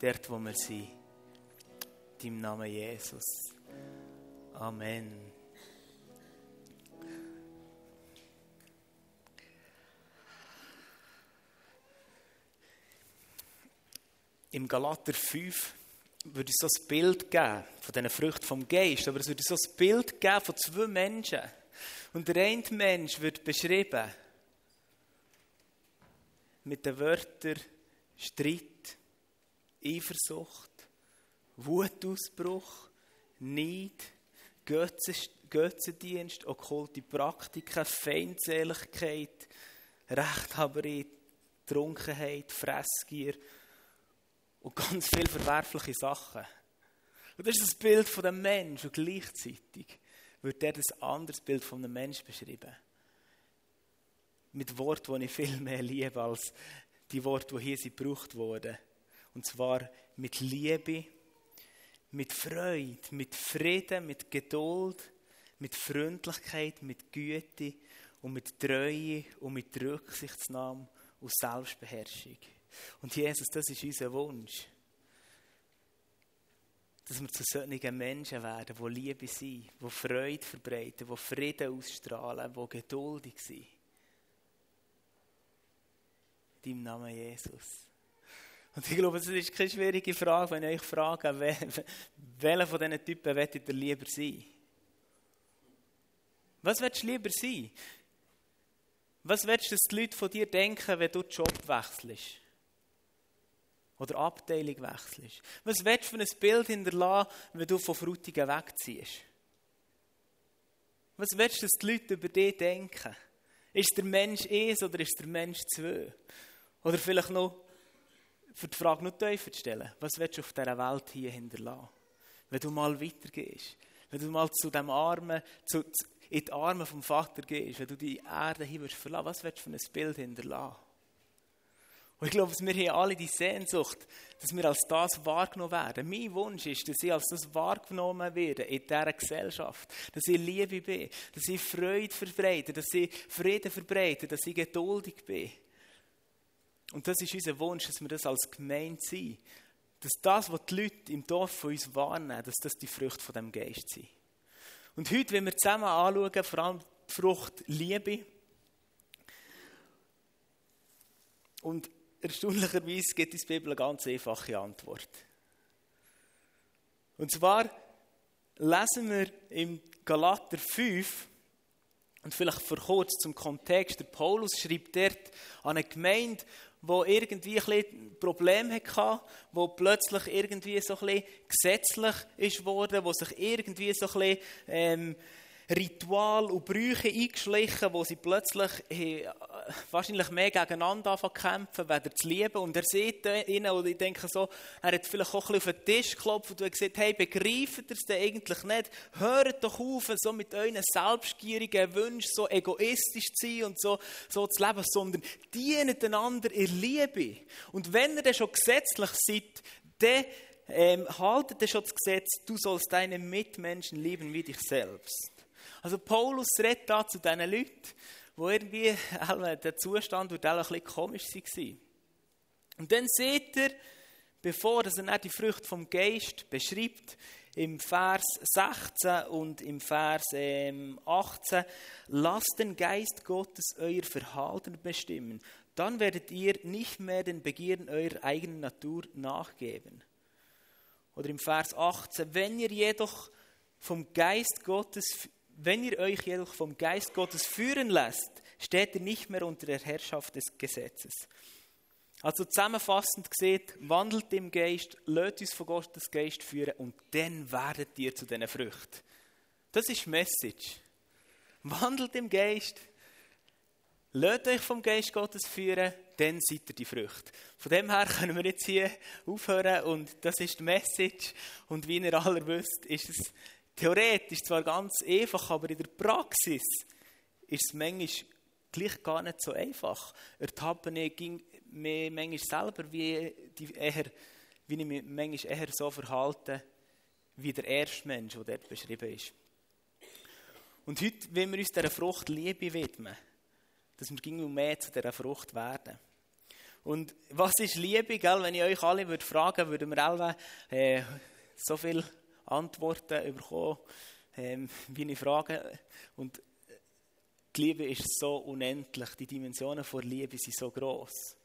dort, wo wir sind. In deinem Namen Jesus. Amen. Im Galater 5 würde es so ein Bild geben von diesen Früchten vom Geist, aber es würde so ein Bild geben von zwei Menschen. Und der eine Mensch wird beschrieben mit den Wörtern Streit, Eifersucht, Wutausbruch, Neid, Götzendienst, okkulte Praktiken, Feindseligkeit, Rechthaberei, Trunkenheit, Fressgier und ganz viele verwerfliche Sachen. Und das ist das Bild von dem Menschen und gleichzeitig wird er ein anderes Bild von einem Menschen beschrieben. Mit Worten, die ich viel mehr liebe als die Worte, die hier gebraucht wurden. Und zwar mit Liebe, mit Freude, mit Frieden, mit Geduld, mit Freundlichkeit, mit Güte und mit Treue und mit Rücksichtsnahme und Selbstbeherrschung. Und Jesus, das ist unser Wunsch. Dass wir zu solchen Menschen werden, die Liebe sind, die Freude verbreiten, die Frieden ausstrahlen, die geduldig sind. In deinem Namen Jesus. Und ich glaube, das ist keine schwierige Frage, wenn ich euch frage, welcher von diesen Typen wollt ihr lieber sein? Was willst du lieber sein? Was willst du, dass die Leute von dir denken, wenn du den Job wechselst? oder Abteilung wechselst? Was willst du für ein Bild hinterlassen, wenn du von Frutigen wegziehst? Was willst du, dass die Leute über dich denken? Ist der Mensch eins oder ist der Mensch zwei? Oder vielleicht noch, für die Frage noch tiefer zu stellen, was willst du auf dieser Welt hier hinterlassen? Wenn du mal weitergehst, wenn du mal zu dem Armen, zu, in die Arme vom Vater gehst, wenn du die Erde hier verlassen, was willst du für ein Bild hinterlassen? Und ich glaube, wir haben alle die Sehnsucht, dass wir als das wahrgenommen werden. Mein Wunsch ist, dass ich als das wahrgenommen werde in dieser Gesellschaft. Dass ich Liebe bin, dass ich Freude verbreite, dass ich Frieden verbreite, dass ich geduldig bin. Und das ist unser Wunsch, dass wir das als Gemeinde sind. Dass das, was die Leute im Dorf von uns wahrnehmen, dass das die Früchte von dem Geist sind. Und heute, wenn wir zusammen anschauen, vor allem die Frucht Liebe. Und erstaunlicherweise gibt uns die Bibel eine ganz einfache Antwort. Und zwar lesen wir im Galater 5, und vielleicht vor kurz zum Kontext, der Paulus schreibt dort an eine Gemeinde, wo irgendwie ein Problem hatte, wo plötzlich irgendwie so ein gesetzlich ist worden, wo sich irgendwie so ein bisschen, ähm, Ritual und Brüche eingeschlichen, wo sie plötzlich wahrscheinlich mehr gegeneinander kämpfen, weder zu lieben. Und er sieht ihnen, und ich denke so, er hat vielleicht auch ein bisschen auf den Tisch geklopft und gesagt, hey, begreift ihr es denn eigentlich nicht? Hört doch auf, so mit euren selbstgierigen Wünschen so egoistisch zu sein und so, so zu leben, sondern dient einander in Liebe. Und wenn ihr dann schon gesetzlich seid, dann ähm, haltet ihr schon das Gesetz, du sollst deine Mitmenschen lieben wie dich selbst. Also Paulus redet da zu diesen Leuten, wo irgendwie der Zustand auch ein bisschen komisch war. Und dann seht ihr, bevor er dann die Früchte vom Geist beschreibt, im Vers 16 und im Vers 18, ähm, lasst den Geist Gottes euer Verhalten bestimmen. Dann werdet ihr nicht mehr den Begierden eurer eigenen Natur nachgeben. Oder im Vers 18, wenn ihr jedoch vom Geist Gottes wenn ihr euch jedoch vom Geist Gottes führen lasst, steht ihr nicht mehr unter der Herrschaft des Gesetzes. Also zusammenfassend gesehen, wandelt im Geist, lasst uns von Gottes Geist führen und dann werdet ihr zu diesen Früchten. Das ist die Message. Wandelt im Geist, lasst euch vom Geist Gottes führen, dann seid ihr die Früchte. Von dem her können wir jetzt hier aufhören und das ist die Message. Und wie ihr alle wisst, ist es theoretisch zwar ganz einfach, aber in der Praxis ist es manchmal gleich gar nicht so einfach. Ertappe ich mich manchmal selber, wie, die eher, wie ich mich manchmal eher so verhalte, wie der erste Mensch, der dort beschrieben ist. Und heute wollen wir uns dieser Frucht Liebe widmen, dass wir mehr zu dieser Frucht werden. Und was ist Liebe, gell? Wenn ich euch alle würde fragen, würden wir alle äh, so viele Antworten bekommen, äh, wie ich frage. Und die Liebe ist so unendlich, die Dimensionen von Liebe sind so groß.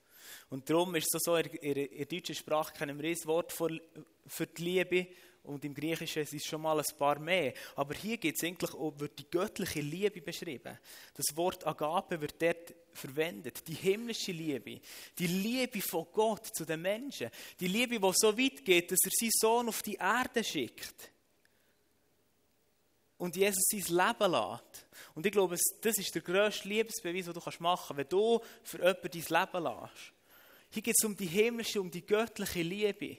Und darum ist es so, in, in, in der deutschen Sprache kennen wir ein Wort für, für die Liebe und im Griechischen ist es schon mal ein paar mehr. Aber hier geht es eigentlich um, wird die göttliche Liebe beschrieben. Das Wort Agape wird dort verwendet. Die himmlische Liebe. Die Liebe von Gott zu den Menschen. Die Liebe, die so weit geht, dass er seinen Sohn auf die Erde schickt. Und Jesus sein Leben lässt. Und ich glaube, das ist der grösste Liebesbeweis, den du machen kannst, wenn du für jemanden dein Leben lässt. Hier geht es um die himmlische, um die göttliche Liebe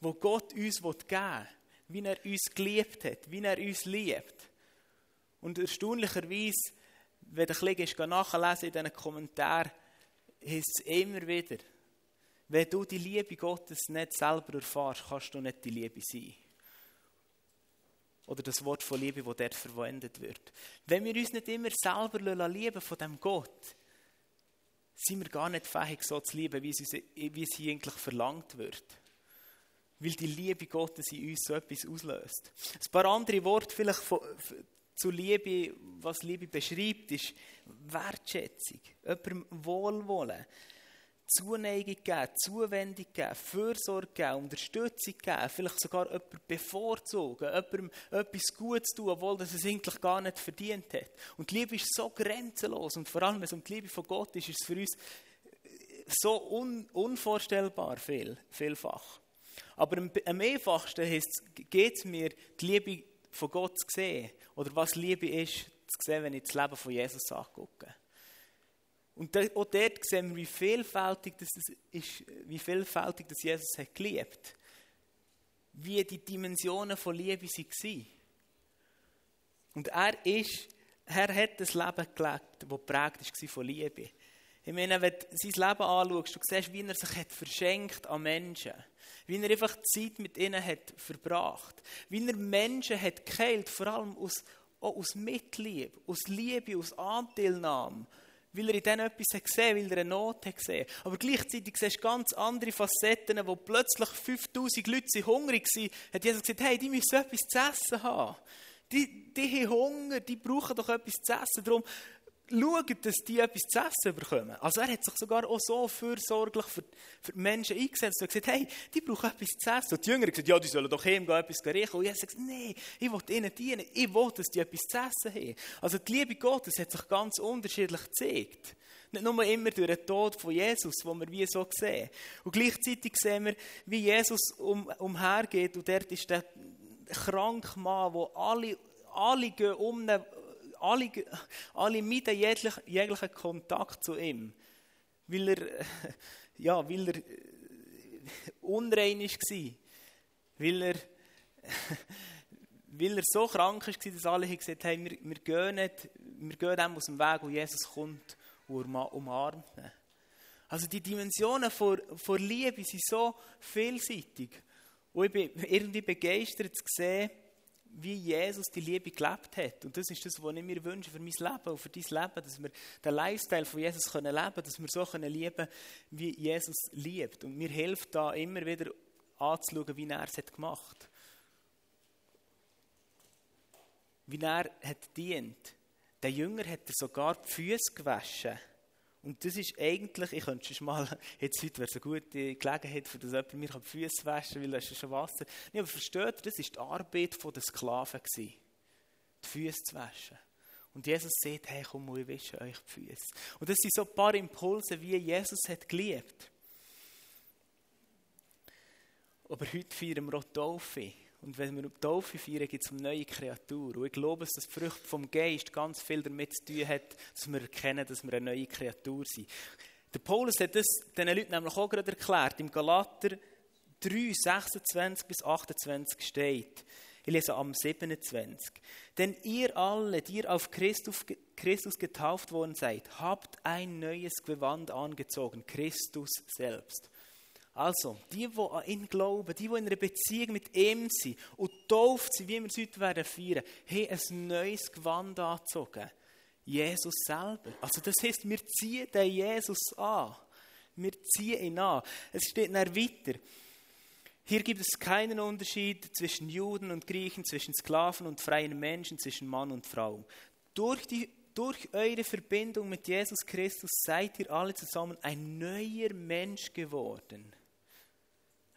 wo Gott uns geben will, wie er uns geliebt hat, wie er uns liebt. Und erstaunlicherweise, wenn du ein bisschen nachlesen in diesen Kommentaren, heißt es immer wieder, wenn du die Liebe Gottes nicht selber erfährst, kannst du nicht die Liebe sein. Oder das Wort von Liebe, das dort verwendet wird. Wenn wir uns nicht immer selber lieben von dem Gott, sind wir gar nicht fähig, so zu lieben, wie es hier eigentlich verlangt wird. Weil die Liebe Gottes in uns so etwas auslöst. Ein paar andere Worte vielleicht von, zu Liebe, was Liebe beschreibt, ist Wertschätzung, jemandem Wohlwollen, Zuneigung geben, Zuwendung geben, Fürsorge geben, Unterstützung geben, vielleicht sogar jemanden bevorzugen, jemandem etwas Gutes tun, obwohl es eigentlich gar nicht verdient hat. Und die Liebe ist so grenzenlos und vor allem, wenn es um die Liebe von Gott ist, ist es für uns so un unvorstellbar viel, vielfach. Aber am, am einfachsten geht es mir, die Liebe von Gott zu sehen. Oder was Liebe ist, zu sehen, wenn ich das Leben von Jesus angucke. Und auch dort sehen wir, wie vielfältig das ist, wie vielfältig das Jesus hat geliebt. Wie die Dimensionen von Liebe waren. Und er ist, er hat das Leben gelebt, das geprägt war von Liebe. Ich meine, wenn du sein Leben anschaust, du siehst, wie er sich hat verschenkt an Menschen. Wie er einfach Zeit mit ihnen hat verbracht. Wie er Menschen hat geheilt, vor allem aus, aus Mitliebe, aus Liebe, aus Anteilnahme. Weil er in denen etwas hat gesehen weil er eine Not hat gesehen. Aber gleichzeitig siehst du ganz andere Facetten, wo plötzlich 5000 Leute hungrig waren, hat Jesus gesagt, hey, die müssen etwas zu essen haben. Die, die haben Hunger, die brauchen doch etwas zu essen. Darum schauen, dass die etwas zu essen bekommen. Also er hat sich sogar auch so fürsorglich für, für die Menschen eingesetzt und gesagt, hey, die brauchen etwas zu essen. Und die Jünger haben gesagt, ja, die sollen doch heim gehen, etwas riechen. Und er hat gesagt, nein, ich will ihnen dienen. Ich will, dass die etwas zu essen haben. Also die Liebe Gottes hat sich ganz unterschiedlich gezeigt. Nicht nur immer durch den Tod von Jesus, wo wir wie so sehen. Und gleichzeitig sehen wir, wie Jesus um, umhergeht und dort ist der kranke Mann, wo alle, alle gehen um ihn alle, alle meiden jeglichen, jeglichen Kontakt zu ihm, weil er, ja, weil er äh, unrein war, weil er, weil er so krank war, dass alle gesagt haben, wir, wir, gehen nicht, wir gehen dem aus dem Weg, wo Jesus kommt und umarmt. Also die Dimensionen von, von Liebe sind so vielseitig. Und ich bin irgendwie begeistert zu sehen, wie Jesus die Liebe gelebt hat. Und das ist das, was ich mir wünsche für mein Leben und für dein Leben, dass wir den Lifestyle von Jesus leben können, dass wir so können lieben wie Jesus liebt. Und mir hilft da immer wieder anzuschauen, wie er es hat gemacht Wie er hat dient. Der Jünger hat er sogar die Füße gewaschen. Und das ist eigentlich, ich könnte schon mal, jetzt heute wäre es eine gute Gelegenheit, für das jemand mir die Füße waschen weil da ist schon Wasser. Nee, aber versteht ihr, das war die Arbeit der Sklaven. Die Füße zu waschen. Und Jesus sagt, hey, komm, ich wasche euch die Füße. Und das sind so ein paar Impulse, wie Jesus hat geliebt. Aber heute feiern wir auch Taufe. Und wenn wir die Taufe feiern, gibt es eine neue Kreatur. Und ich glaube, dass die Frucht vom Geist ganz viel damit zu tun hat, dass wir erkennen, dass wir eine neue Kreatur sind. Der Paulus hat das diesen Leuten nämlich auch gerade erklärt. Im Galater 3, 26 bis 28 steht, ich lese am 27. Denn ihr alle, die ihr auf Christus, Christus getauft worden seid, habt ein neues Gewand angezogen, Christus selbst. Also, die, die an ihn glauben, die, die in einer Beziehung mit ihm sind und tauft sind, wie wir es heute werden feiern, haben ein neues Gewand angezogen. Jesus selber. Also das heißt, wir ziehen den Jesus an. Wir ziehen ihn an. Es steht dann weiter. Hier gibt es keinen Unterschied zwischen Juden und Griechen, zwischen Sklaven und freien Menschen, zwischen Mann und Frau. Durch, die, durch eure Verbindung mit Jesus Christus seid ihr alle zusammen ein neuer Mensch geworden.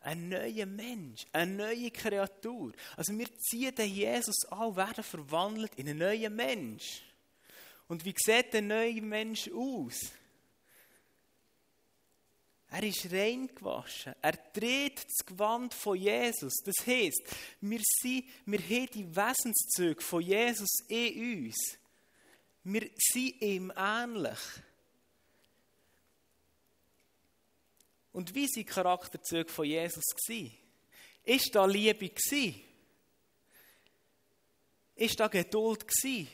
Ein neuer Mensch, eine neue Kreatur. Also wir ziehen den Jesus an, werden verwandelt in einen neuen Mensch. Und wie sieht der neue Mensch aus? Er ist rein gewaschen. Er trägt das Gewand von Jesus. Das heisst, wir, sind, wir haben die Wesenszüge von Jesus in uns. Wir sind ihm ähnlich. Und wie waren die Charakterzüge von Jesus? Ist da Liebe? Ist da Geduld?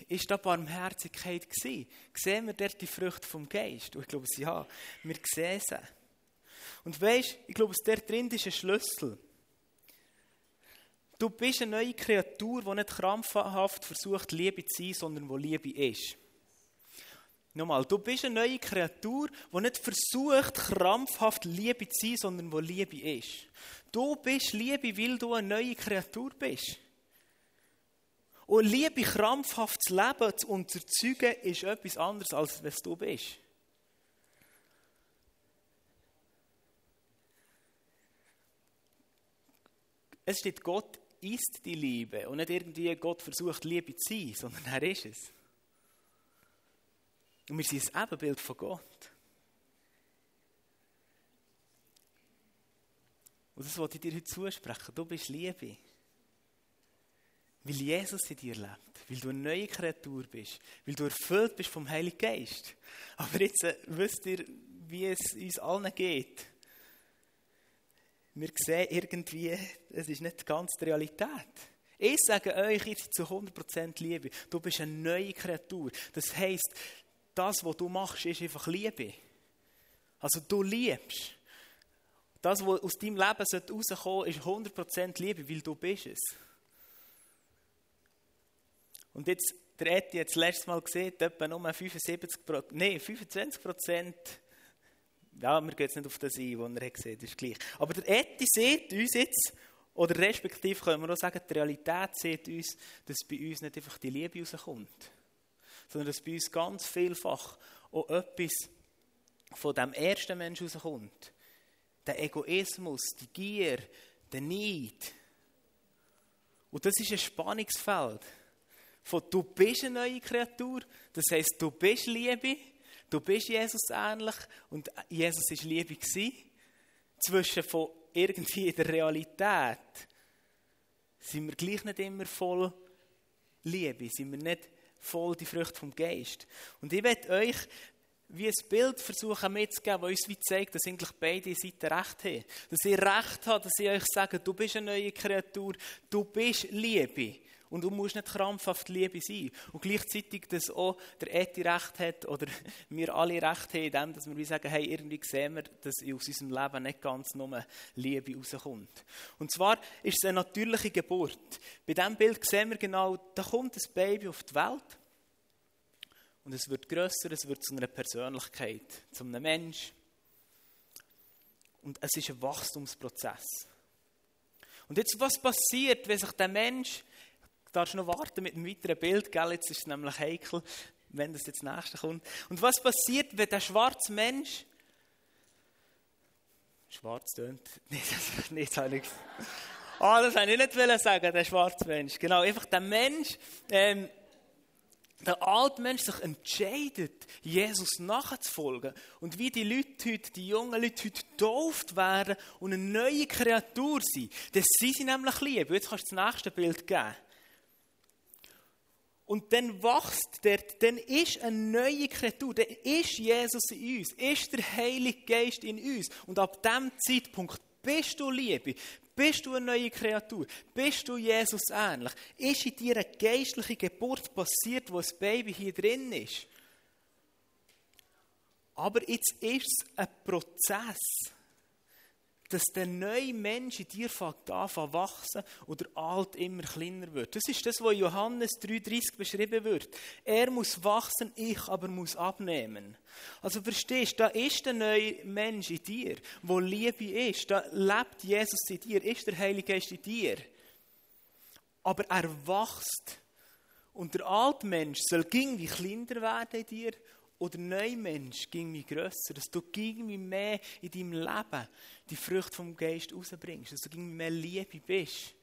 Ist da Barmherzigkeit? Sehen wir dort die Früchte vom Geist? Und ich glaube, ja, wir sehen sie. Und weißt, ich glaube, dort drin ist ein Schlüssel. Du bist eine neue Kreatur, die nicht krampfhaft versucht, Liebe zu sein, sondern wo Liebe ist. Nochmal, du bist eine neue Kreatur, die nicht versucht, krampfhaft Liebe zu sein, sondern wo Liebe ist. Du bist Liebe, weil du eine neue Kreatur bist. Und Liebe kramphaft zu leben zu erzeugen, ist etwas anderes, als was du bist. Es steht, Gott ist die Liebe und nicht irgendwie Gott versucht, Liebe zu sein, sondern er ist es. Und wir sind ein Ebenbild von Gott. Und das wollte ich dir heute zusprechen. Du bist Liebe. Weil Jesus in dir lebt. Weil du eine neue Kreatur bist. Weil du erfüllt bist vom Heiligen Geist. Aber jetzt äh, wisst ihr, wie es uns allen geht wir sehen irgendwie, es ist nicht ganz die Realität. Ich sage euch jetzt zu 100% Liebe. Du bist eine neue Kreatur. Das heisst, das, was du machst, ist einfach Liebe. Also du liebst. Das, was aus deinem Leben rauskommen ist 100% Liebe, weil du bist es. Und jetzt, der Eti hat es letztes Mal gesehen, etwa nur 75%, nee, 25 ja, wir gehen jetzt nicht auf das ein, was er gesehen hat, das ist gleich. Aber der Eti sieht uns jetzt, oder respektive können wir auch sagen, die Realität sieht uns, dass bei uns nicht einfach die Liebe rauskommt, sondern dass bei uns ganz vielfach auch etwas von dem ersten Menschen rauskommt. Der Egoismus, die Gier, der Neid. Und das ist ein Spannungsfeld. Von du bist eine neue Kreatur, das heisst, du bist Liebe, Du bist Jesus ähnlich und Jesus ist Liebe gewesen. Zwischen von irgendwie in der Realität sind wir gleich nicht immer voll Liebe, sind wir nicht voll die Früchte vom Geist. Und ich werde euch wie ein Bild versuchen mitzugeben, das uns wie zeigt, dass eigentlich beide Seiten recht haben. Dass ich recht habe, dass ich euch sage, du bist eine neue Kreatur, du bist Liebe. Und du musst nicht krampfhaft Liebe sein. Und gleichzeitig, dass auch der Eti recht hat oder wir alle recht haben, indem dass wir sagen, hey, irgendwie sehen wir, dass aus unserem Leben nicht ganz nur Liebe rauskommt. Und zwar ist es eine natürliche Geburt. Bei diesem Bild sehen wir genau, da kommt ein Baby auf die Welt und es wird grösser, es wird zu einer Persönlichkeit, zu einem Mensch. Und es ist ein Wachstumsprozess. Und jetzt, was passiert, wenn sich der Mensch darfst noch warten mit einem weiteren Bild, gell? Jetzt ist es nämlich heikel, wenn das jetzt nächste kommt. Und was passiert, wenn der schwarze Mensch Schwarz tönt. Nee, das, nee, das habe ich Ah, das wollte ich nicht sagen, der schwarze Mensch. Genau, einfach der Mensch, ähm, der alte Mensch sich entscheidet, Jesus nachzufolgen. Und wie die Leute heute, die jungen Leute heute getauft werden und eine neue Kreatur sind, das sind sie nämlich lieb. Jetzt kannst du das nächste Bild geben. Und dann wächst der, dann ist eine neue Kreatur, dann ist Jesus in uns, ist der Heilige Geist in uns. Und ab dem Zeitpunkt bist du Liebe, bist du eine neue Kreatur, bist du Jesus ähnlich. Ist in dir eine geistliche Geburt passiert, wo das Baby hier drin ist. Aber jetzt ist es ein Prozess. Dass der neue Mensch in dir fängt an zu wachsen und der alte immer kleiner wird. Das ist das, was Johannes 3,30 beschrieben wird. Er muss wachsen, ich aber muss abnehmen. Also verstehst du, da ist der neue Mensch in dir, wo Liebe ist. Da lebt Jesus in dir, ist der Heilige Geist in dir. Aber er wächst. Und der alte Mensch soll irgendwie kleiner werden in dir und der neue Mensch ging mir grösser, dass du irgendwie mehr in deinem Leben die Frucht vom Geist rausbringst, dass du irgendwie mehr Liebe bist.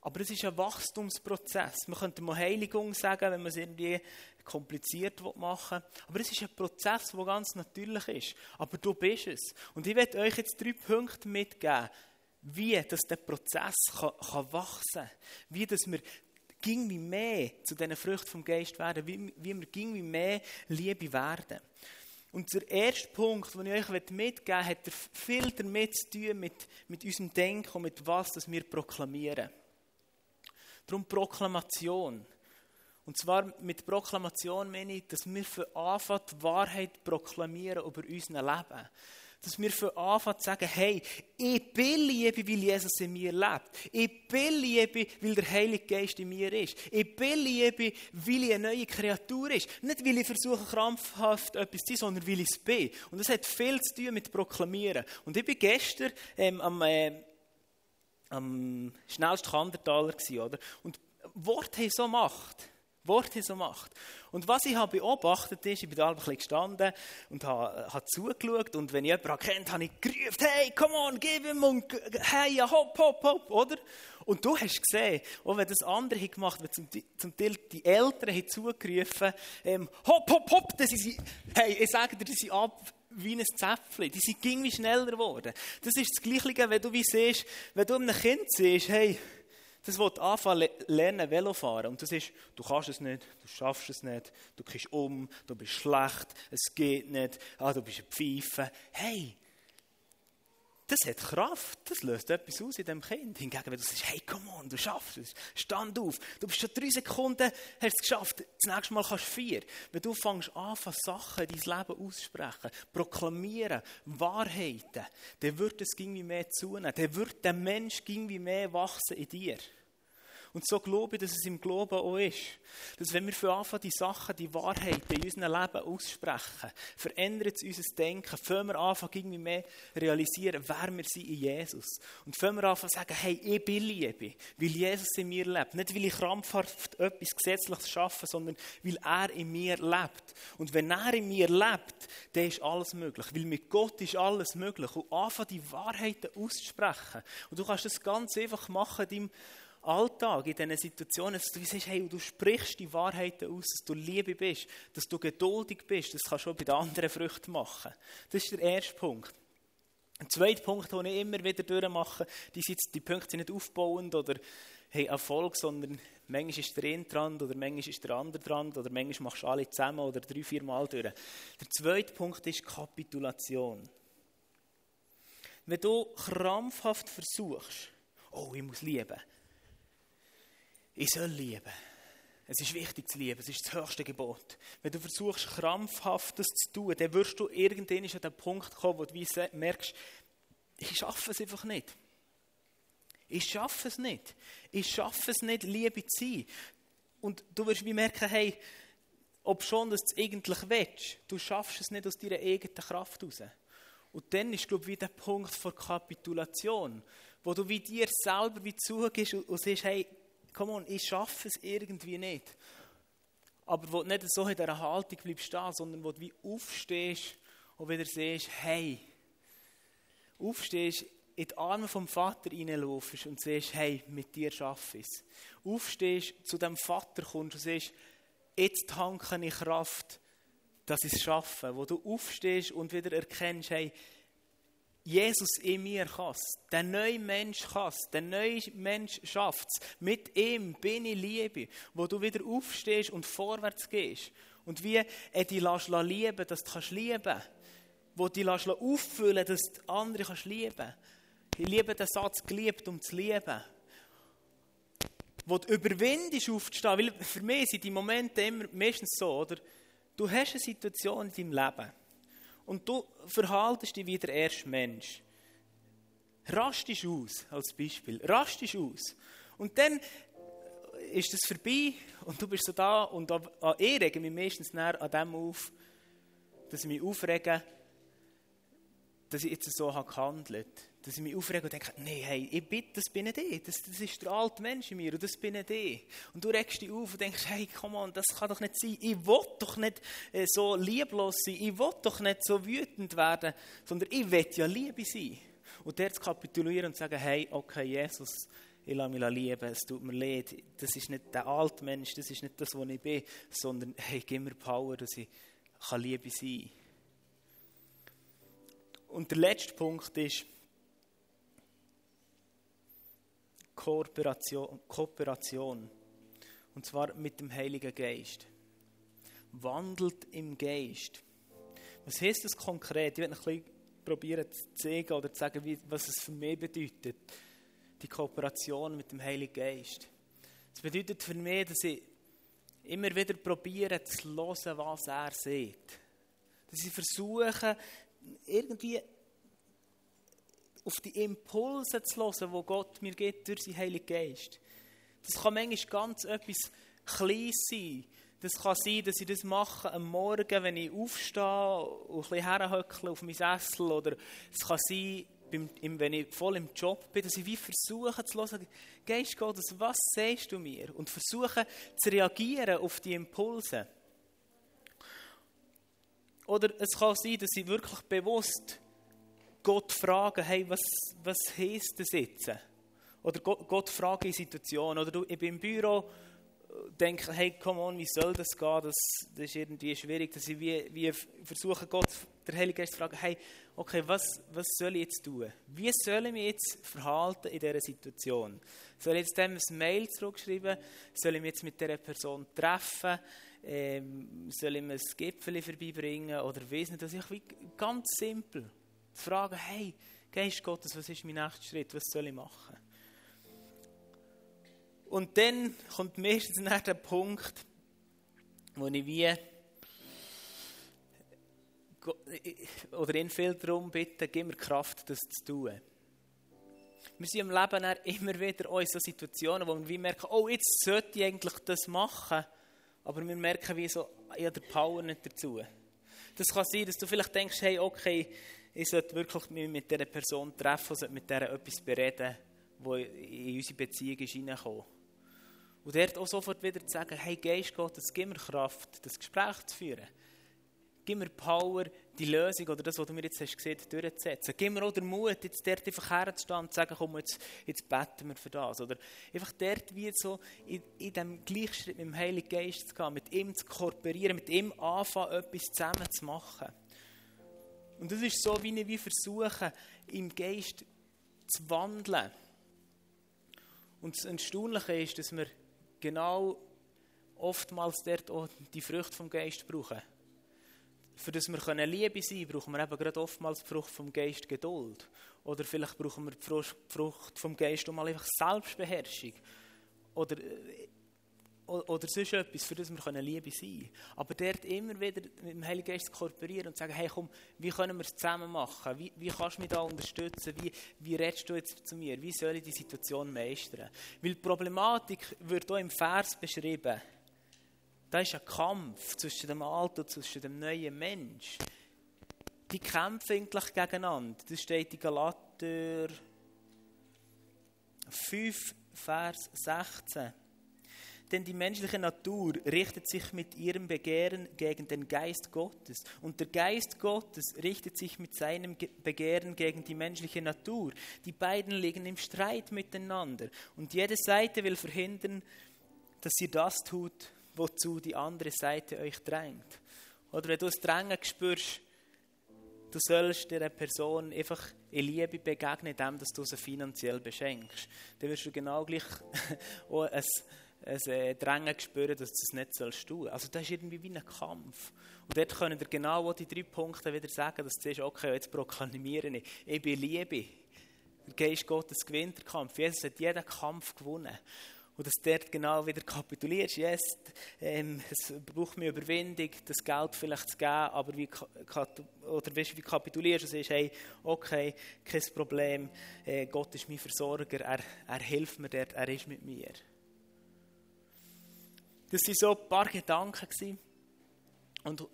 Aber es ist ein Wachstumsprozess. Man könnte mal Heiligung sagen, wenn man es irgendwie kompliziert machen will. Aber es ist ein Prozess, der ganz natürlich ist. Aber du bist es. Und ich werde euch jetzt drei Punkte mitgeben, wie dass der Prozess kann, kann wachsen kann. Wie dass wir ging wie mehr zu diesen Früchten vom Geist werden, wie, wir ging wie mehr Liebe werden. Und der erste Punkt, den ich euch mitgeben möchte, hat viel damit zu tun, mit, mit unserem Denken und mit was das wir proklamieren. Darum Proklamation. Und zwar mit Proklamation meine ich, dass wir für Anfang die Wahrheit proklamieren über unser Leben dass wir für Anfang sagen, hey, ich bin Liebe, weil Jesus in mir lebt. Ich bin Liebe, weil der Heilige Geist in mir ist. Ich bin Liebe, weil ich eine neue Kreatur ist. Nicht, weil ich versuche, krampfhaft etwas zu sein, sondern weil ich es bin. Und das hat viel zu tun mit Proklamieren. Und ich war gestern ähm, am, äh, am schnellsten Kandertaler, oder? Und Worte haben so Macht. Worte so macht. Und was ich habe beobachtet ist, ich bin da ein bisschen gestanden und habe, habe zugeschaut und wenn ich jemanden kennt, habe ich gerufen, hey, come on, gib ihm und hey, hopp, hopp, hopp, oder? Und du hast gesehen, auch wenn das andere haben gemacht wenn zum, zum Teil die Eltern haben zugerufen, ähm, hopp, hopp, hopp, das ist, hey, ich sage dir, die sind ab wie ein Zäpfchen, die sind irgendwie schneller geworden. Das ist das Gleiche, wenn du wie siehst, wenn du einem Kind siehst, hey, das will anfangen lernen Velofahren. Und das ist, du kannst es nicht, du schaffst es nicht, du kriegst um, du bist schlecht, es geht nicht, ah, du bist ein Pfeife. Hey, das hat Kraft, das löst etwas aus in dem Kind. Hingegen, wenn du sagst, hey, come on, du schaffst es, stand auf, du bist schon drei Sekunden, hast es geschafft, das nächste Mal kannst du vier. Wenn du fängst an, Sachen in dein Leben auszusprechen, proklamieren, Wahrheiten, dann wird es irgendwie mehr zunehmen, dann wird der Mensch irgendwie mehr wachsen in dir. Und so glaube ich, dass es im Glauben auch ist. Dass wenn wir für Anfang die Sachen, die Wahrheiten in unserem Leben aussprechen, verändert es unser Denken. Fangen wir anfangen, irgendwie mehr realisieren, wer wir sind in Jesus. Und fangen wir anfangen sagen, hey, ich bin Liebe, weil Jesus in mir lebt. Nicht, weil ich krampfhaft etwas Gesetzliches schaffe, sondern weil er in mir lebt. Und wenn er in mir lebt, dann ist alles möglich. Weil mit Gott ist alles möglich. Und anfangen, die Wahrheiten auszusprechen. Und du kannst das ganz einfach machen, in deinem Alltag, in diesen Situationen, dass du sagst, hey, du sprichst die Wahrheiten aus, dass du Liebe bist, dass du geduldig bist, das kannst du auch bei den anderen Früchten machen. Das ist der erste Punkt. Ein zweiter Punkt, den ich immer wieder durchmache, die, sind, die Punkte sind nicht aufbauend oder hey, Erfolg, sondern manchmal ist der eine dran oder manchmal ist der andere dran oder manchmal machst du alle zusammen oder drei, vier Mal durch. Der zweite Punkt ist Kapitulation. Wenn du krampfhaft versuchst, oh, ich muss lieben, ich soll lieben. Es ist wichtig zu lieben, es ist das höchste Gebot. Wenn du versuchst, krampfhaftes zu tun, dann wirst du irgendwann an den Punkt kommen, wo du merkst, ich schaffe es einfach nicht. Ich schaffe es nicht. Ich schaffe es nicht, Liebe zu sein. Und du wirst wie merken, hey, ob schon, dass du es eigentlich willst, du schaffst es nicht aus deiner eigenen Kraft heraus. Und dann ist, glaube ich, wie der Punkt der Kapitulation, wo du wie dir selber wie zugehst und, und siehst, hey, komm on, ich schaffe es irgendwie nicht. Aber wo du nicht so in dieser Haltung bleibst stehen, sondern wo du wie aufstehst und wieder siehst, hey, aufstehst, in die Arme vom Vater reinlaufst und siehst, hey, mit dir schaffe ich es. Aufstehst, zu dem Vater kommst und siehst, jetzt tanke ich Kraft, dass ich es schaffe. Wo du aufstehst und wieder erkennst, hey, Jesus in mir kann Der neue Mensch kann Der neue Mensch schafft es. Mit ihm bin ich Liebe. Wo du wieder aufstehst und vorwärts gehst. Und wie er dich lässt lieben, dass du kannst lieben Wo dich auffüllen, dass du andere kannst lieben Ich liebe den Satz, geliebt um zu lieben. Wo du überwindest aufzustehen. Weil für mich sind die Momente immer meistens so, oder? Du hast eine Situation in deinem Leben und du verhaltest dich wie der erste Mensch. Rastest aus, als Beispiel. Rastest aus. Und dann ist das vorbei und du bist so da und an, ich rege mich meistens näher an dem auf, dass ich mich aufrege, dass ich jetzt so gehandelt habe dass ich mich aufrege und denke, nee, hey, ich bitte, das bin ich. Das, das ist der alte Mensch in mir und das bin ich. Und du regst dich auf und denkst, hey, komm on, das kann doch nicht sein. Ich will doch nicht äh, so lieblos sein. Ich will doch nicht so wütend werden, sondern ich will ja Liebe sein. Und der zu kapitulieren und zu sagen, hey, okay, Jesus, ich lasse mich lieben, es tut mir leid. Das ist nicht der alte Mensch, das ist nicht das, was ich bin, sondern hey, gib mir Power, dass ich Liebe sein kann. Und der letzte Punkt ist, Kooperation, Kooperation. Und zwar mit dem Heiligen Geist. Wandelt im Geist. Was heißt das konkret? Ich werde ein bisschen probieren zu zeigen oder zu sagen, was es für mich bedeutet. Die Kooperation mit dem Heiligen Geist. Es bedeutet für mich, dass ich immer wieder probiere zu hören, was er sieht. Dass ich versuche, irgendwie auf die Impulse zu hören, die Gott mir gibt durch seinen Heiligen Geist. Das kann manchmal ganz etwas Kleines sein. Das kann sein, dass ich das mache am Morgen, wenn ich aufstehe und ein bisschen auf meinen Sessel. Oder es kann sein, wenn ich voll im Job bin, dass ich wie versuche zu hören, Geist Gottes, was sagst du mir? Und versuche zu reagieren auf die Impulse. Oder es kann sein, dass ich wirklich bewusst Gott fragen, hey, was, was heisst das jetzt? Oder Gott, Gott fragen in Situationen. Oder du, ich bin im Büro, denke, hey, come on, wie soll das gehen? Das, das ist irgendwie schwierig, dass ich wie, wie versuche, Gott, der Heilige Geist zu fragen, hey, okay, was, was soll ich jetzt tun? Wie soll ich mich jetzt verhalten in dieser Situation? Soll ich jetzt dem ein Mail zurückschreiben? Soll ich mich jetzt mit dieser Person treffen? Ähm, soll ich mir ein Gipfel vorbeibringen? Oder weiss nicht, das ist ganz simpel. Zu fragen, hey, Geist Gottes, was ist mein nächster Schritt? Was soll ich machen? Und dann kommt meistens nach der Punkt, wo ich wie oder ihn viel darum bitte, gib mir Kraft, das zu tun. Wir sind im Leben immer wieder in so Situationen, wo wir merken, oh, jetzt sollte ich eigentlich das machen, aber wir merken, wie so, ich habe die Power nicht dazu. Das kann sein, dass du vielleicht denkst, hey, okay, ich sollte wirklich mich mit dieser Person treffen, sollte mit der etwas bereden, wo in unsere Beziehung ist reingekommen. Und dort auch sofort wieder zu sagen, hey Geist Gottes, gib mir Kraft, das Gespräch zu führen. Gib mir Power, die Lösung oder das, was du mir jetzt hast gesehen, durchzusetzen. Gib mir auch den Mut, jetzt dort einfach herzustehen und zu sagen, komm, jetzt, jetzt beten wir für das. Oder einfach dort wie so in, in diesem Gleichschritt mit dem Heiligen Geist zu gehen, mit ihm zu kooperieren, mit ihm anfangen, etwas zusammen zu machen. Und das ist so, wie ich versuche, im Geist zu wandeln. Und das Erstaunliche ist, dass wir genau oftmals dort auch die Früchte vom Geist brauchen. Für das wir Liebe sein können, brauchen wir eben gerade oftmals die Frucht vom Geist Geduld. Oder vielleicht brauchen wir die Frucht vom Geist um einfach Selbstbeherrschung. Oder äh, oder sonst etwas, für das wir Liebe sein können. Aber dort immer wieder mit dem Heiligen Geist kooperieren und sagen, hey komm, wie können wir es zusammen machen? Wie, wie kannst du mich da unterstützen? Wie, wie redest du jetzt zu mir? Wie soll ich die Situation meistern? Weil die Problematik wird auch im Vers beschrieben. Da ist ein Kampf zwischen dem Alten und zwischen dem neuen Mensch. Die kämpfen eigentlich gegeneinander. Das steht in Galater 5, Vers 16. Denn die menschliche Natur richtet sich mit ihrem Begehren gegen den Geist Gottes. Und der Geist Gottes richtet sich mit seinem Begehren gegen die menschliche Natur. Die beiden liegen im Streit miteinander. Und jede Seite will verhindern, dass ihr das tut, wozu die andere Seite euch drängt. Oder wenn du das Drängen spürst, du sollst dieser Person einfach in Liebe begegnen, indem du sie finanziell beschenkst. Dann wirst du genau gleich auch ein ein äh, Drängen spüren, dass du es nicht sollst tun. Also das ist irgendwie wie ein Kampf. Und dort können wir genau die drei Punkte wieder sagen, dass du siehst, okay, jetzt proklamiere ich, ich bin Liebe. Der Geist Gottes gewinnt den Kampf. Jesus hat jeden Kampf gewonnen. Und dass du dort genau wieder kapitulierst. Yes, ähm, es braucht mir Überwindung, das Geld vielleicht zu geben, aber wie, oder weißt, wie kapitulierst du und sagst, hey, okay, kein Problem, äh, Gott ist mein Versorger, er, er hilft mir dort, er ist mit mir. Das waren so ein paar Gedanken. Und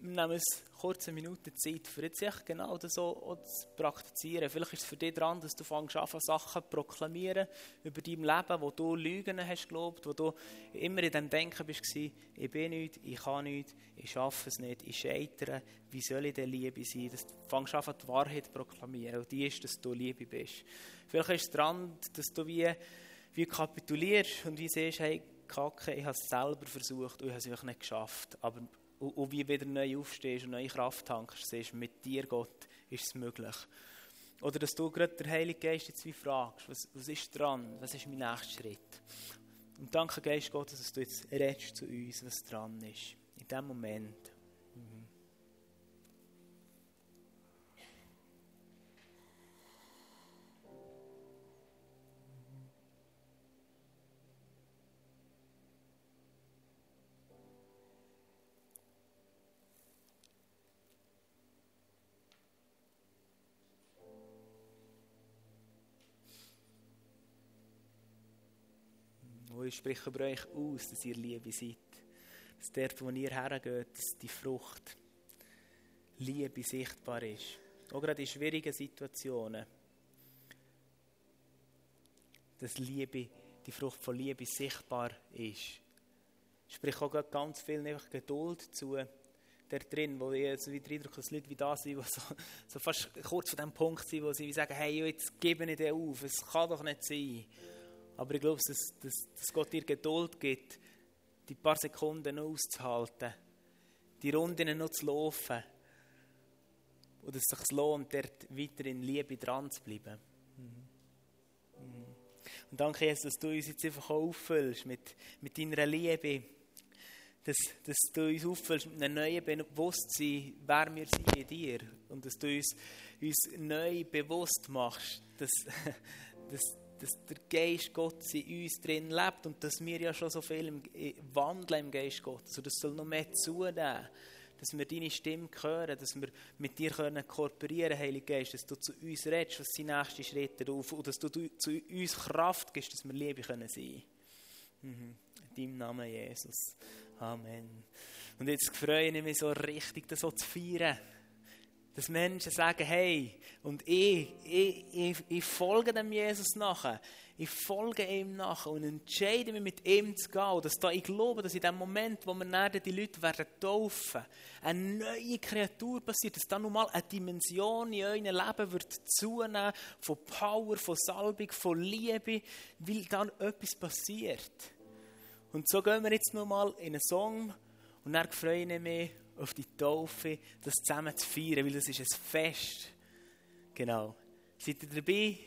wir nehmen uns kurze Minute Zeit, für jetzt echt genau das so zu praktizieren. Vielleicht ist es für dich dran, dass du fängst an, Sachen zu proklamieren über dein Leben, wo du Lügen hast gelobt, wo du immer in dem Denken bist, ich bin nichts, ich kann nichts, ich schaffe es nicht, ich scheitere, wie soll ich denn Liebe sein? Dass du fängst an, die Wahrheit zu proklamieren und die ist, dass du Liebe bist. Vielleicht ist es dran, dass du wie, wie kapitulierst und wie siehst, hey, Kacke, ich habe es selber versucht und ich habe es nicht geschafft, aber und, und wie wieder neu aufstehst und neue Kraft tankst, siehst, mit dir, Gott, ist es möglich. Oder dass du gerade der Heilige Geist jetzt wie fragst, was, was ist dran, was ist mein nächster Schritt? Und danke, Geist Gottes, dass du jetzt redest zu uns, was dran ist. In dem Moment. Ich spreche über euch aus, dass ihr Liebe seid. Dass dort, wo ihr hergeht, dass die Frucht Liebe sichtbar ist. Auch gerade in schwierigen Situationen. Dass Liebe, die Frucht von Liebe sichtbar ist. Ich spreche auch ganz viel einfach Geduld zu, der drin, wo ich so wie den Eindruck, dass Leute wie da sind, die so, so fast kurz vor dem Punkt sind, wo sie sagen, hey, jetzt gebe ich dir auf, es kann doch nicht sein. Aber ich glaube, dass, dass, dass Gott dir Geduld gibt, die paar Sekunden auszuhalten, die Runden noch zu laufen und dass es sich lohnt, dort weiter in Liebe dran zu bleiben. Mhm. Und danke, Jesus, dass du uns jetzt einfach auffüllst mit, mit deiner Liebe, dass, dass du uns auffüllst mit einem neuen Bewusstsein, wer wir sind in dir und dass du uns, uns neu bewusst machst, dass, dass dass der Geist Gottes in uns drin lebt und dass wir ja schon so viel im, wandeln im Geist Gottes. Und das soll noch mehr zunehmen, dass wir deine Stimme hören, dass wir mit dir können kooperieren Heiliger Geist, dass du zu uns redest, was sind nächste Schritte auf und dass du zu uns Kraft gibst, dass wir Liebe können sein. Mhm. In deinem Namen Jesus. Amen. Und jetzt freue ich mich so richtig, das so zu feiern dass Menschen sagen, hey, und ich, ich, ich, ich folge dem Jesus nachher. Ich folge ihm nachher und entscheide mich, mit ihm zu gehen. Dass da, ich glaube, dass in dem Moment, wo wir nachher die Leute werden taufen, eine neue Kreatur passiert, dass da nochmal eine Dimension in eurem Leben wird zunehmen, von Power, von Salbung, von Liebe, weil dann etwas passiert. Und so gehen wir jetzt nochmal in einen Song und dann freue ich mich auf die Taufe, das zusammen zu feiern, weil das ist ein Fest. Genau. Seid ihr dabei?